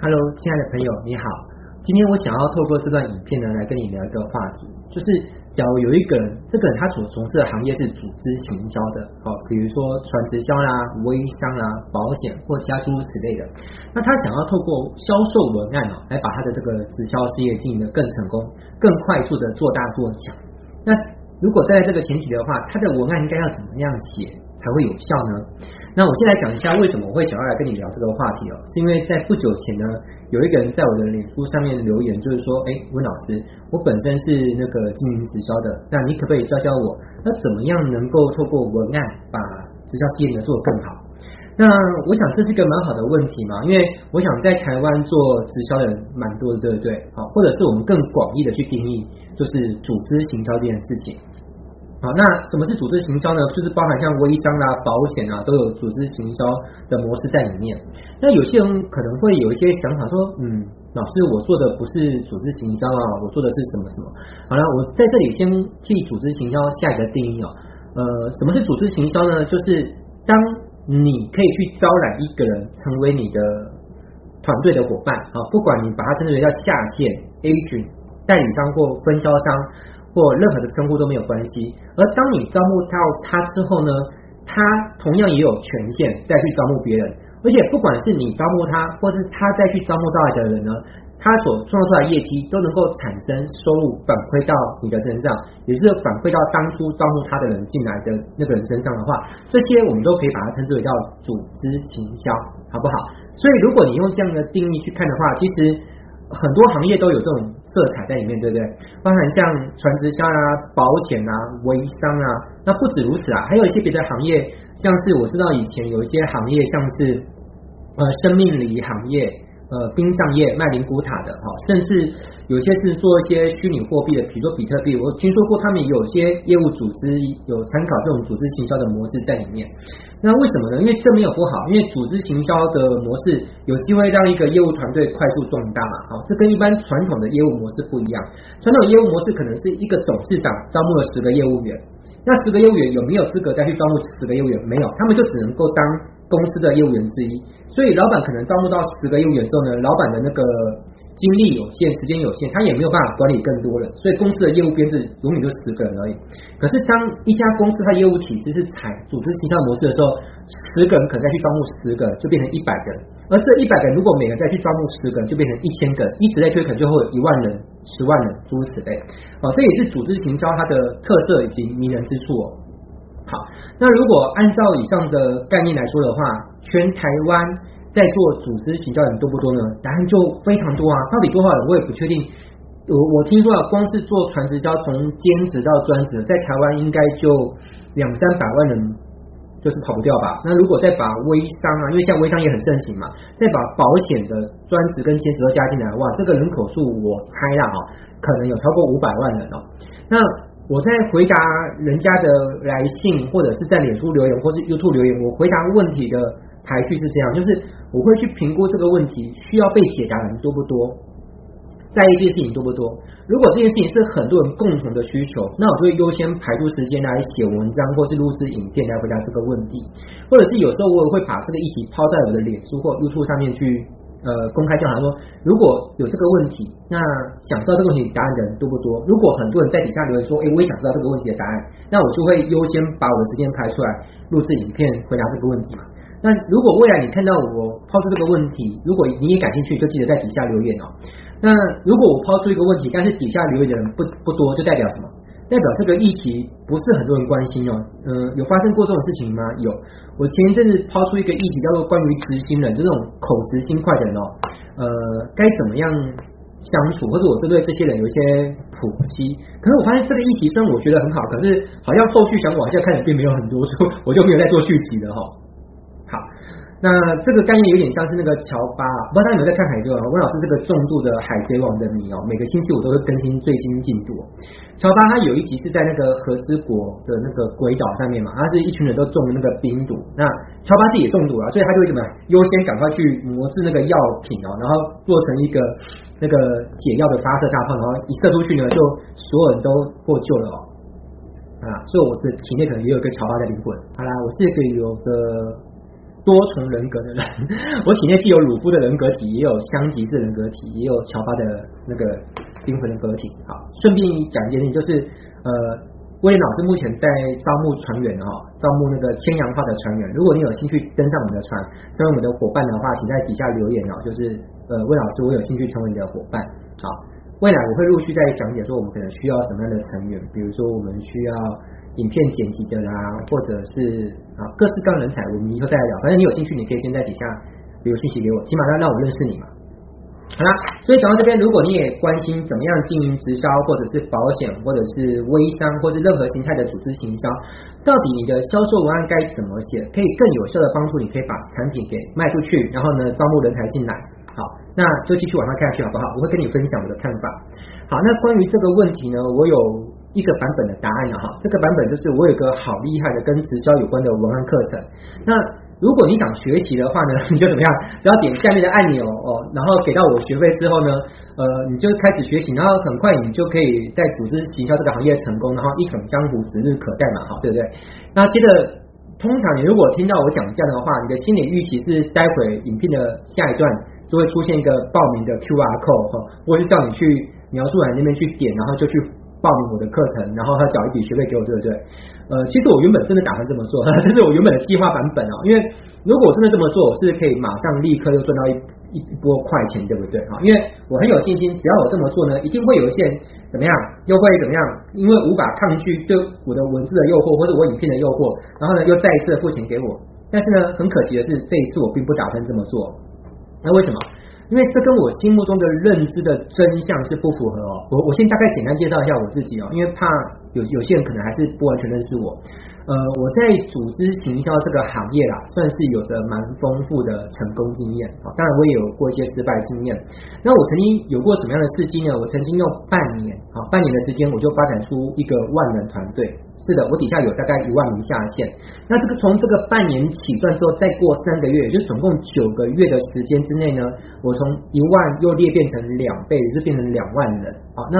Hello，亲爱的朋友，你好。今天我想要透过这段影片呢，来跟你聊一个话题，就是假如有一个人，这个人他所从事的行业是组织行销的，好，比如说传直销啦、微商啦、保险或其他诸如此类的，那他想要透过销售文案哦，来把他的这个直销事业经营得更成功、更快速的做大做强。那如果在这个前提的话，他的文案应该要怎么样写才会有效呢？那我先来讲一下为什么我会想要来跟你聊这个话题哦，是因为在不久前呢，有一个人在我的脸书上面留言，就是说，哎，温老师，我本身是那个经营直销的，那你可不可以教教我，那怎么样能够透过文案把直销事业呢做得更好？那我想这是一个蛮好的问题嘛，因为我想在台湾做直销的人蛮多的，对不对？好，或者是我们更广义的去定义，就是组织行销这件事情。好，那什么是组织行销呢？就是包含像微商啊、保险啊，都有组织行销的模式在里面。那有些人可能会有一些想法说，嗯，老师，我做的不是组织行销啊，我做的是什么什么？好了，我在这里先替组织行销下一个定义哦。呃，什么是组织行销呢？就是当你可以去招揽一个人成为你的团队的伙伴啊，不管你把它称之为叫下线 agent、代理商或分销商。或任何的称呼都没有关系，而当你招募到他之后呢，他同样也有权限再去招募别人，而且不管是你招募他，或是他再去招募到来的人呢，他所创造出来的业绩都能够产生收入反馈到你的身上，也是反馈到当初招募他的人进来的那个人身上的话，这些我们都可以把它称之为叫组织行销，好不好？所以如果你用这样的定义去看的话，其实。很多行业都有这种色彩在里面，对不对？包含像传直销啊、保险啊、微商啊，那不止如此啊，还有一些别的行业，像是我知道以前有一些行业，像是呃生命礼行业。呃，殡葬业卖灵骨塔的哈，甚至有些是做一些虚拟货币的，比如说比特币。我听说过他们有些业务组织有参考这种组织行销的模式在里面。那为什么呢？因为这没有不好，因为组织行销的模式有机会让一个业务团队快速壮大嘛。好，这跟一般传统的业务模式不一样。传统业务模式可能是一个董事长招募了十个业务员，那十个业务员有没有资格再去招募十个业务员？没有，他们就只能够当公司的业务员之一。所以老板可能招募到十个业务员之后呢，老板的那个精力有限，时间有限，他也没有办法管理更多人，所以公司的业务编制永远就十个人而已。可是当一家公司它业务体制是采组织行销模式的时候，十个人可能再去招募十个，就变成一百个人，而这一百个人如果每个再去招募十个人，就变成一千个人，一直在推，可能就会有一万人、十万人诸如此类。哦，这也是组织行销它的特色以及迷人之处哦。好，那如果按照以上的概念来说的话，全台湾在做组织行销的人多不多呢？答案就非常多啊！到底多少人我也不确定。我我听说啊，光是做传直销，从兼职到专职，在台湾应该就两三百万人，就是跑不掉吧？那如果再把微商啊，因为现在微商也很盛行嘛，再把保险的专职跟兼职都加进来，哇，这个人口数我猜啦哈，可能有超过五百万人哦。那我在回答人家的来信，或者是在脸书留言，或是 YouTube 留言，我回答问题的排序是这样，就是我会去评估这个问题需要被解答的人多不多，在意这件事情多不多。如果这件事情是很多人共同的需求，那我就会优先排出时间来写文章，或是录制影片来回答这个问题，或者是有时候我也会把这个议题抛在我的脸书或 YouTube 上面去。呃，公开调查说，如果有这个问题，那想知道这个问题答案的人多不多？如果很多人在底下留言说，哎，我也想知道这个问题的答案，那我就会优先把我的时间排出来录制影片回答这个问题嘛。那如果未来你看到我抛出这个问题，如果你也感兴趣，就记得在底下留言哦。那如果我抛出一个问题，但是底下留言的人不不多，就代表什么？代表这个议题不是很多人关心哦，嗯、有发生过这种事情吗？有，我前一阵子抛出一个议题，叫做关于执行人，这种口直心快的人哦，呃，该怎么样相处，或者我针对这些人有一些剖析。可是我发现这个议题虽然我觉得很好，可是好像后续想往下看的并没有很多，所以我就没有再做续集了哈、那这个概念有点像是那个乔巴，不知道大家有没有在看海贼王？温老师这个重度的海贼王的迷哦，每个星期我都会更新最新进度。乔巴他有一集是在那个和之国的那个鬼岛上面嘛，他是一群人都中了那个冰毒，那乔巴自己也中毒了，所以他就会怎么优先赶快去磨制那个药品哦，然后做成一个那个解药的发射大炮，然后一射出去呢，就所有人都获救了哦。啊，所以我的体内可能也有一个乔巴的灵魂。好啦，我是一个有着。多重人格的人，我体内既有鲁夫的人格体，也有香吉士人格体，也有乔巴的那个灵魂人格体。好，顺便讲一件事情，就是呃，威廉老师目前在招募船员哈，招募那个铅氧化的船员。如果你有兴趣登上我们的船，成为我们的伙伴的话，请在底下留言哦。就是呃，魏老师，我有兴趣成为你的伙伴。好，未来我会陆续在讲解说我们可能需要什么样的成员，比如说我们需要。影片剪辑的啦，或者是啊各式各样人才，我们以后再来聊。反正你有兴趣，你可以先在底下留信息给我，起码要让我认识你嘛。好啦，所以讲到这边，如果你也关心怎么样经营直销，或者是保险，或者是微商，或是任何形态的组织行销，到底你的销售文案该怎么写，可以更有效的帮助你，可以把产品给卖出去，然后呢，招募人才进来。好，那就继续往下看下去好不好？我会跟你分享我的看法。好，那关于这个问题呢，我有。一个版本的答案了哈，这个版本就是我有个好厉害的跟直销有关的文案课程。那如果你想学习的话呢，你就怎么样？只要点下面的按钮哦，然后给到我学费之后呢，呃，你就开始学习，然后很快你就可以在组织行销这个行业成功，然后一统江湖指日可待嘛，哈，对不对？那接着，通常你如果听到我讲这样的话，你的心理预期是待会影片的下一段就会出现一个报名的 QR code 哈，或是叫你去描述栏那边去点，然后就去。报名我的课程，然后他缴一笔学费给我，对不对？呃，其实我原本真的打算这么做，这是我原本的计划版本哦。因为如果我真的这么做，我是可以马上立刻又赚到一一波快钱，对不对？哈，因为我很有信心，只要我这么做呢，一定会有一些人怎么样，又会怎么样，因为无法抗拒对我的文字的诱惑或者我影片的诱惑，然后呢又再一次付钱给我。但是呢，很可惜的是，这一次我并不打算这么做。那为什么？因为这跟我心目中的认知的真相是不符合哦。我我先大概简单介绍一下我自己哦，因为怕有有些人可能还是不完全认识我。呃，我在组织行销这个行业啦，算是有着蛮丰富的成功经验啊。当然，我也有过一些失败经验。那我曾经有过什么样的事迹呢？我曾经用半年啊，半年的时间，我就发展出一个万人团队。是的，我底下有大概一万名下线。那这个从这个半年起算之后，再过三个月，就总共九个月的时间之内呢，我从一万又裂变成两倍，就变成两万人。好，那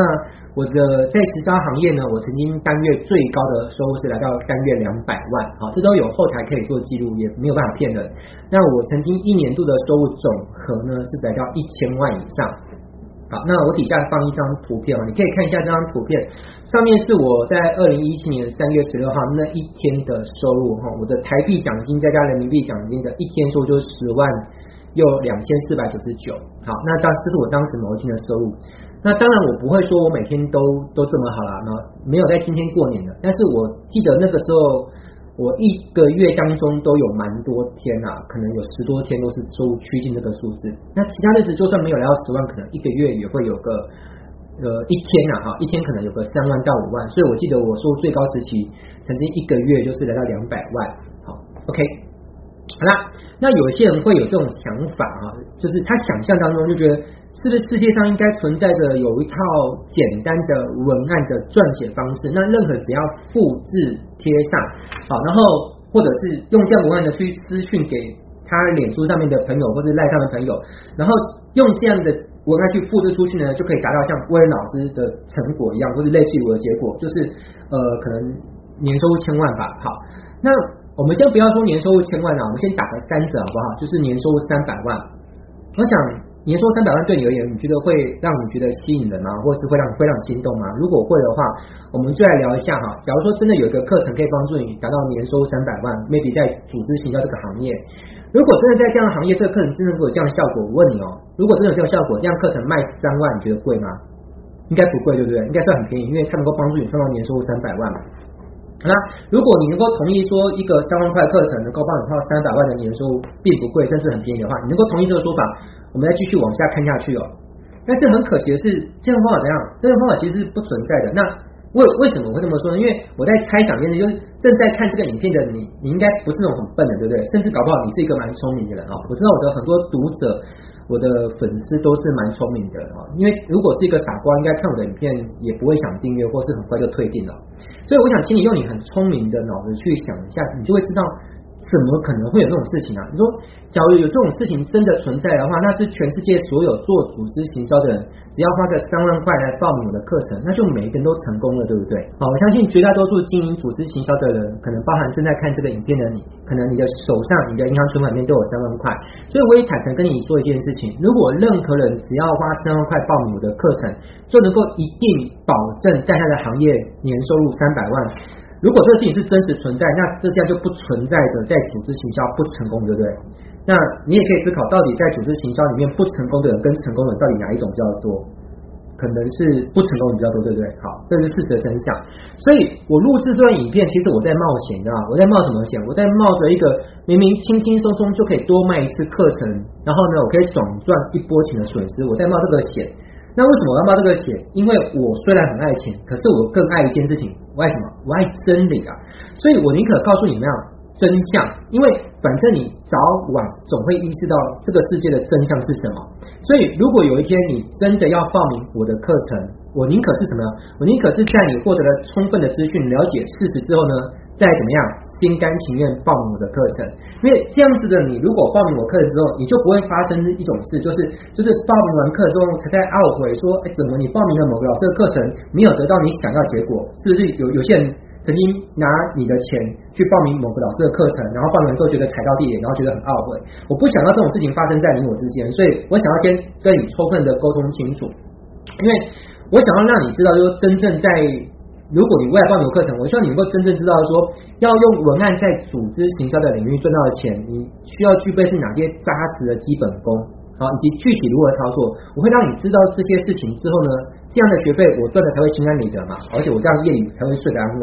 我的在直销行业呢，我曾经单月最高的收入是来到单月两百万，好，这都有后台可以做记录，也没有办法骗人。那我曾经一年度的收入总和呢是来到一千万以上。好，那我底下放一张图片哦，你可以看一下这张图片，上面是我在二零一七年三月十六号那一天的收入哈，我的台币奖金再加人民币奖金的一天收入就是十万又两千四百九十九。好，那当这是我当时某一天的收入。那当然，我不会说我每天都都这么好啦，那没有在今天过年的。但是我记得那个时候，我一个月当中都有蛮多天啊，可能有十多天都是收趋近这个数字。那其他日子就算没有来到十万，可能一个月也会有个呃一天啊，哈，一天可能有个三万到五万。所以我记得我收最高时期，曾经一个月就是来到两百万。好，OK，好啦，那有些人会有这种想法啊，就是他想象当中就觉得。是不是世界上应该存在着有一套简单的文案的撰写方式？那任何只要复制贴上，好，然后或者是用这样文案的去私讯给他脸书上面的朋友或者赖上的朋友，然后用这样的文案去复制出去呢，就可以达到像威廉老师的成果一样，或者类似于我的结果，就是呃，可能年收入千万吧。好，那我们先不要说年收入千万啊，我们先打个三折好不好？就是年收入三百万，我想。你说三百万对你而言，你觉得会让你觉得吸引人吗？或是会让会让你心动吗？如果会的话，我们就来聊一下哈。假如说真的有一个课程可以帮助你达到年收入三百万，maybe 在组织行销这个行业，如果真的在这样的行业，这个课程真的会有这样的效果，我问你哦，如果真的有这样效果，这样课程卖三万，你觉得贵吗？应该不贵，对不对？应该算很便宜，因为它能够帮助你创造年收入三百万嘛。那，如果你能够同意说一个三万块课程能够帮你创造三百万的年收入，并不贵，甚至很便宜的话，你能够同意这个说法？我们再继续往下看下去哦，但这很可惜的是，这样方法怎样？这样方法其实是不存在的。那为为什么我会这么说呢？因为我在猜想，就是正在看这个影片的你，你应该不是那种很笨的，对不对？甚至搞不好你是一个蛮聪明的人哦。我知道我的很多读者，我的粉丝都是蛮聪明的哦。因为如果是一个傻瓜，应该看我的影片也不会想订阅，或是很快就退订了。所以我想请你用你很聪明的脑子去想一下，你就会知道。怎么可能会有这种事情啊？你说，假如有这种事情真的存在的话，那是全世界所有做组织行销的人，只要花个三万块来报名我的课程，那就每一个人都成功了，对不对？好，我相信绝大多数经营组织行销的人，可能包含正在看这个影片的你，可能你的手上、你的银行存款里面都有三万块。所以我也坦诚跟你说一件事情：如果任何人只要花三万块报名我的课程，就能够一定保证在他的行业年收入三百万。如果这个事情是真实存在，那这样就不存在的在组织行销不成功，对不对？那你也可以思考，到底在组织行销里面不成功的人跟成功的人，到底哪一种比较多？可能是不成功的比较多，对不对？好，这是事实的真相。所以我录制这段影片，其实我在冒险，你知道吗？我在冒什么险？我在冒着一个明明轻轻松松就可以多卖一次课程，然后呢，我可以爽赚一波钱的损失，我在冒这个险。那为什么我要冒这个险？因为我虽然很爱钱，可是我更爱一件事情，我爱什么？我爱真理啊！所以我宁可告诉你们要真相，因为反正你早晚总会意识到这个世界的真相是什么。所以如果有一天你真的要报名我的课程，我宁可是什么？我宁可是在你获得了充分的资讯、了解事实之后呢？再怎么样，心甘情愿报名我的课程，因为这样子的你，如果报名我课程之后，你就不会发生一种事，就是就是报名完课之后才在懊悔说，哎，怎么你报名了某个老师的课程，没有得到你想要结果？是不是有有些人曾经拿你的钱去报名某个老师的课程，然后报名之后觉得踩到地雷，然后觉得很懊悔？我不想要这种事情发生在你我之间，所以我想要先跟你充分的沟通清楚，因为我想要让你知道，就是真正在。如果你未来报名课程，我希望你能够真正知道说，要用文案在组织行销的领域赚到的钱，你需要具备是哪些扎实的基本功，好，以及具体如何操作。我会让你知道这些事情之后呢，这样的学费我赚的才会心安理得嘛，而且我这样夜里才会睡得安稳。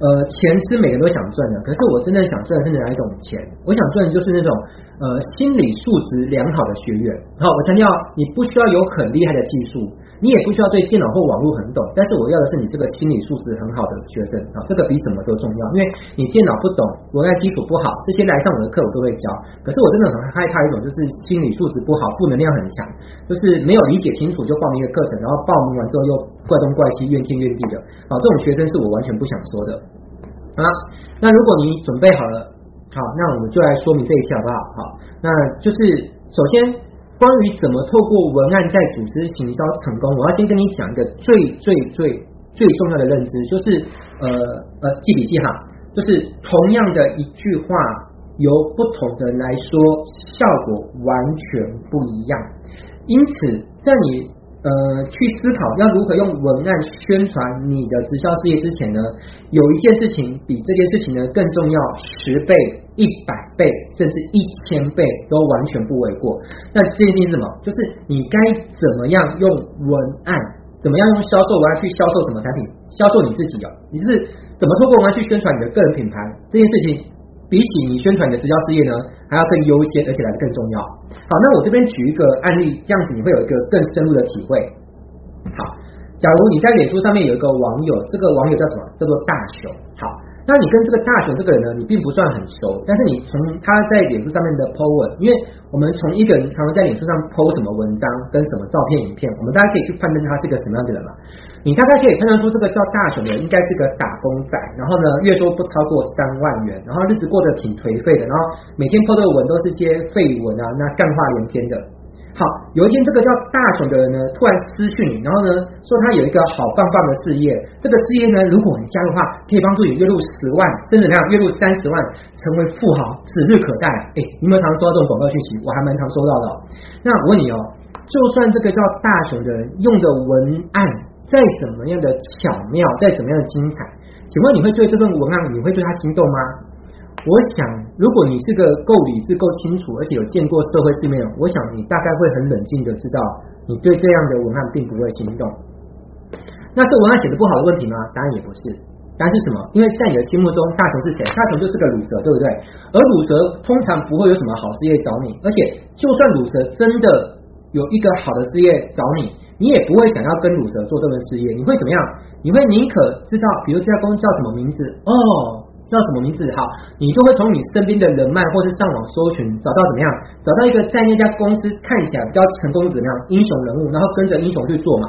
呃，钱是每个人都想赚的，可是我真正想赚的是哪一种钱？我想赚的就是那种呃心理素质良好的学员。好，我强调你不需要有很厉害的技术。你也不需要对电脑或网络很懂，但是我要的是你这个心理素质很好的学生啊，这个比什么都重要。因为你电脑不懂，文案基础不好，这些来上我的课我都会教。可是我真的很害怕一种，就是心理素质不好，负能量很强，就是没有理解清楚就报名一个课程，然后报名完之后又怪东怪西、怨天怨地的啊，这种学生是我完全不想说的啊。那如果你准备好了，好，那我们就来说明这一下好不好？好，那就是首先。关于怎么透过文案在组织行销成功，我要先跟你讲一个最最最最重要的认知，就是呃呃记笔记哈，就是同样的一句话，由不同的来说，效果完全不一样。因此，在你呃去思考要如何用文案宣传你的直销事业之前呢，有一件事情比这件事情呢更重要十倍。一百倍甚至一千倍都完全不为过。那这件事情是什么？就是你该怎么样用文案，怎么样用销售文案去销售什么产品，销售你自己哦。你是怎么透过文案去宣传你的个人品牌？这件事情比起你宣传你的直销事业呢，还要更优先，而且来得更重要。好，那我这边举一个案例，这样子你会有一个更深入的体会。好，假如你在脸书上面有一个网友，这个网友叫什么？叫做大熊。好。那你跟这个大雄这个人呢，你并不算很熟，但是你从他在脸书上面的 po 文，因为我们从一个人常常在脸书上 po 什么文章跟什么照片、影片，我们大家可以去判断他是个什么样的人嘛。你大概可以判断出这个叫大雄的人应该是个打工仔，然后呢，月收不超过三万元，然后日子过得挺颓废的，然后每天 po 的文都是些废文啊，那干话连篇的。好，有一天这个叫大雄的人呢，突然私讯你，然后呢说他有一个好棒棒的事业，这个事业呢，如果你加入的话，可以帮助你月入十万，甚至那样月入三十万，成为富豪，指日可待。哎，你有没有常收到这种广告讯息？我还蛮常收到的。那我问你哦，就算这个叫大雄的人用的文案再怎么样的巧妙，再怎么样的精彩，请问你会对这份文案，你会对他心动吗？我想，如果你是个够理智、够清楚，而且有见过社会世面，我想你大概会很冷静的知道，你对这样的文案并不会心动。那是文案写的不好的问题吗？答案也不是。答案是什么？因为在你的心目中，大雄是谁？大雄就是个鲁蛇，对不对？而鲁蛇通常不会有什么好事业找你，而且就算鲁蛇真的有一个好的事业找你，你也不会想要跟鲁蛇做这份事业。你会怎么样？你会宁可知道，比如这家公司叫什么名字？哦。叫什么名字？好，你就会从你身边的人脉，或是上网搜寻，找到怎么样？找到一个在那家公司看起来比较成功怎么样英雄人物，然后跟着英雄去做嘛。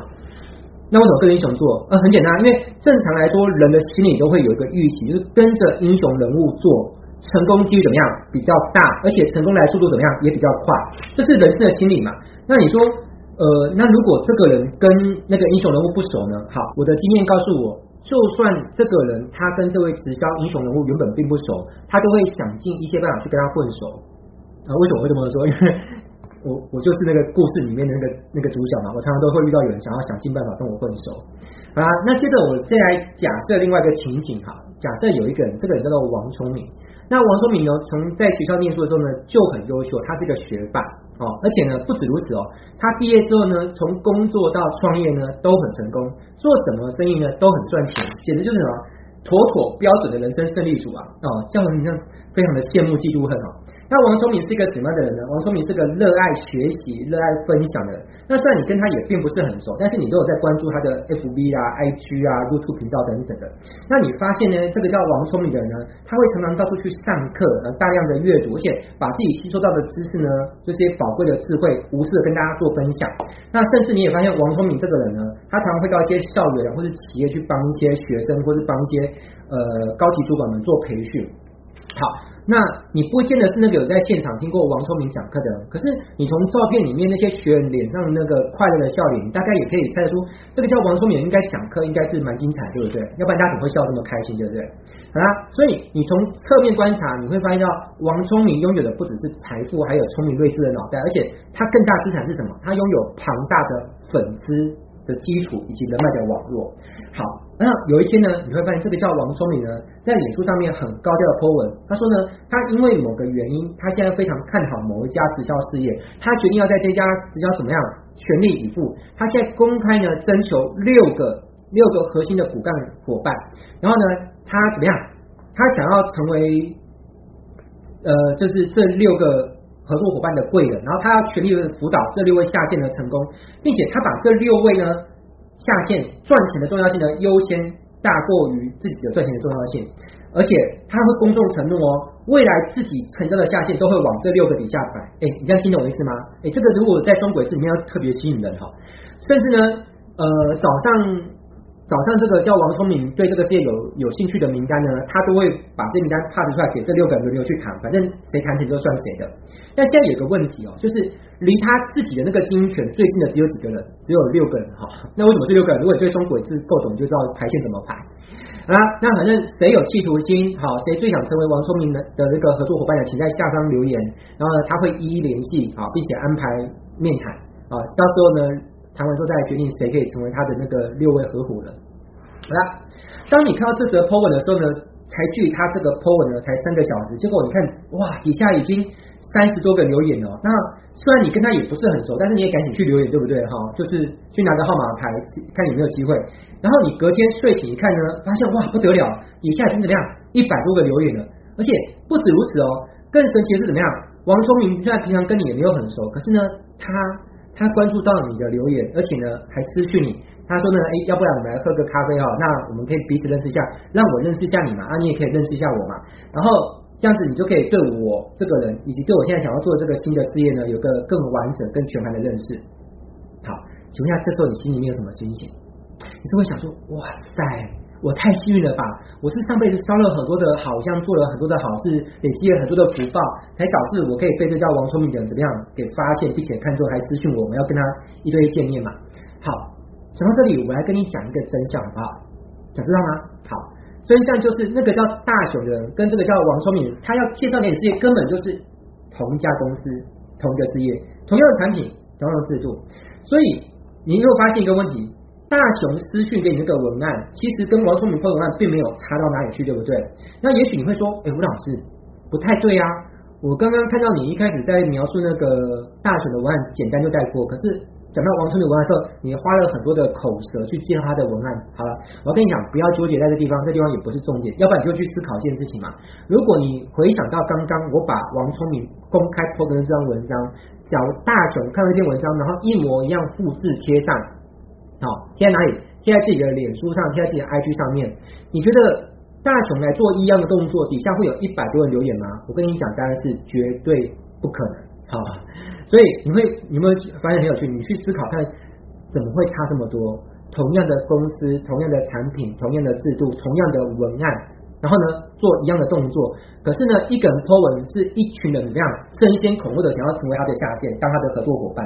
那为什么跟英雄做？呃，很简单，因为正常来说，人的心里都会有一个预期，就是跟着英雄人物做，成功几率怎么样比较大，而且成功来速度怎么样也比较快，这是人生的心理嘛。那你说，呃，那如果这个人跟那个英雄人物不熟呢？好，我的经验告诉我，就算这个人他跟这位直销英雄人物原本并不熟，他都会想尽一些办法去跟他混熟。啊，为什么会这么说？因为我我就是那个故事里面的那个那个主角嘛，我常常都会遇到有人想要想尽办法跟我混熟。啊，那接着我再来假设另外一个情景哈，假设有一个人，这个人叫做王聪明。那王聪明呢，从在学校念书的时候呢就很优秀，他是个学霸哦，而且呢不止如此哦，他毕业之后呢，从工作到创业呢都很成功，做什么生意呢都很赚钱，简直就是什么妥妥标准的人生胜利组啊哦，这样非常的羡慕嫉妒恨哦。那王聪明是一个什么样的人呢？王聪明是个热爱学习、热爱分享的人。那虽然你跟他也并不是很熟，但是你都有在关注他的 FB 啊、IG 啊、YouTube 频道等等的。那你发现呢，这个叫王聪明的人呢，他会常常到处去上课，呃，大量的阅读，而且把自己吸收到的知识呢，这些宝贵的智慧，无私的跟大家做分享。那甚至你也发现，王聪明这个人呢，他常常会到一些校园或者企业去帮一些学生，或是帮一些呃高级主管们做培训。好。那你不见得是那个有在现场听过王聪明讲课的，可是你从照片里面那些学员脸上那个快乐的笑脸，你大概也可以猜得出，这个叫王聪明应该讲课应该是蛮精彩，对不对？要不然大家怎么会笑这么开心，对不对？好啦，所以你从侧面观察，你会发现到王聪明拥有的不只是财富，还有聪明睿智的脑袋，而且他更大资产是什么？他拥有庞大的粉丝。的基础以及人脉的网络，好，那有一天呢，你会发现这个叫王聪明呢，在脸书上面很高调的 po 文，他说呢，他因为某个原因，他现在非常看好某一家直销事业，他决定要在这家直销怎么样全力以赴，他现在公开呢征求六个六个核心的骨干伙伴，然后呢，他怎么样？他想要成为呃，就是这六个。合作伙伴的贵人，然后他要全力的辅导这六位下线的成功，并且他把这六位呢下线赚钱的重要性呢优先大过于自己的赚钱的重要性，而且他会公众承诺哦，未来自己成交的下线都会往这六个底下摆。哎，你这样听懂我意思吗？哎，这个如果在双轨制里面要特别吸引人哈，甚至呢，呃，早上。早上这个叫王聪明对这个事业有有兴趣的名单呢，他都会把这名单 pass 出来给这六个人轮流去谈，反正谁谈成就算谁的。但现在有个问题哦，就是离他自己的那个经营权最近的只有几个人，只有六个人哈。那为什么是六个人？如果你对双轨制够懂，就知道排线怎么排啊。那反正谁有企图心，好，谁最想成为王聪明的的那个合作伙伴的，请在下方留言，然后呢，他会一一联系啊，并且安排面谈啊，到时候呢。谈完之后再来决定谁可以成为他的那个六位合伙人。好啦，当你看到这则 po 文的时候呢，才距他这个 po 文呢才三个小时，结果你看哇，底下已经三十多个留言了。那虽然你跟他也不是很熟，但是你也赶紧去留言，对不对？哈，就是去拿个号码牌看有没有机会。然后你隔天睡醒一看呢，发现哇不得了，底下已经怎么样一百多个留言了，而且不止如此哦，更神奇的是怎么样？王聪明虽然平常跟你也没有很熟，可是呢他。他关注到你的留言，而且呢还私讯你，他说呢，哎，要不然我们来喝个咖啡哈，那我们可以彼此认识一下，让我认识一下你嘛，啊，你也可以认识一下我嘛，然后这样子你就可以对我这个人，以及对我现在想要做这个新的事业呢，有个更完整、更全盘的认识。好，请问一下，这时候你心里面有什么心情？你是会想说，哇塞。我太幸运了吧！我是上辈子烧了很多的好香，做了很多的好事，累积了很多的福报，才导致我可以被这叫王聪明的人怎么样给发现，并且看中还私讯我，我们要跟他一对一见面嘛。好，讲到这里，我来跟你讲一个真相，好不好？想知道吗？好，真相就是那个叫大雄的人跟这个叫王聪明，他要介绍给你事业，根本就是同一家公司、同一个事业、同样的产品、同样的制度，所以你又发现一个问题。大雄私讯给你那个文案，其实跟王聪明发文案并没有差到哪里去，对不对？那也许你会说，哎，吴老师不太对啊。我刚刚看到你一开始在描述那个大雄的文案，简单就带过。可是讲到王聪明文案的时候，你花了很多的口舌去介绍他的文案。好了，我跟你讲，不要纠结在这地方，这地方也不是重点。要不然你就去思考一件事情嘛。如果你回想到刚刚我把王聪明公开 po 的这张文章，假如大雄看了一篇文章，然后一模一样复制贴上。好，贴在哪里？贴在自己的脸书上，贴在自己的 IG 上面。你觉得大雄来做一样的动作，底下会有一百多人留言吗？我跟你讲，当然是绝对不可能。好，所以你会你有没有发现很有趣？你去思考看，怎么会差这么多？同样的公司，同样的产品，同样的制度，同样的文案，然后呢做一样的动作，可是呢一个人 po 文是一群人怎么样争先恐后的想要成为他的下线，当他的合作伙伴。